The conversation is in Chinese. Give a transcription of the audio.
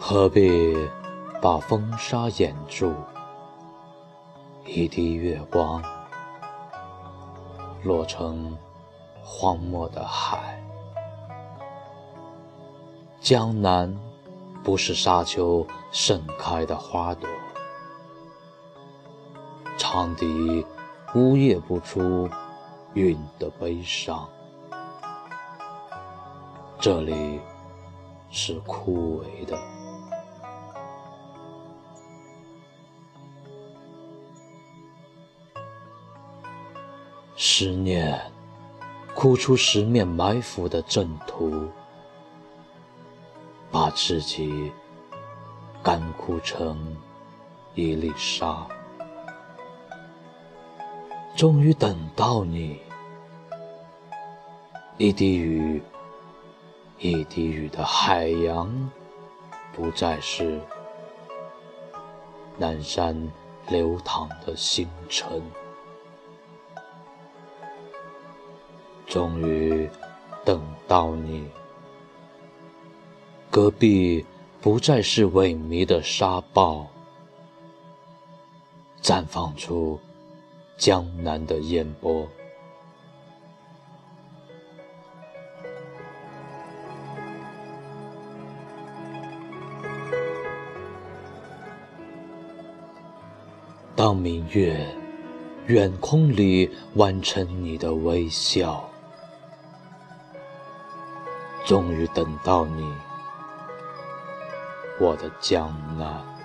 何必把风沙掩住？一滴月光落成荒漠的海。江南不是沙丘盛开的花朵，长笛呜咽不出韵的悲伤。这里是枯萎的。思念，哭出十面埋伏的阵图，把自己干枯成一粒沙。终于等到你，一滴雨，一滴雨的海洋，不再是南山流淌的星辰。终于等到你，隔壁不再是萎靡的沙暴，绽放出江南的烟波。当明月远空里完成你的微笑。终于等到你，我的江南。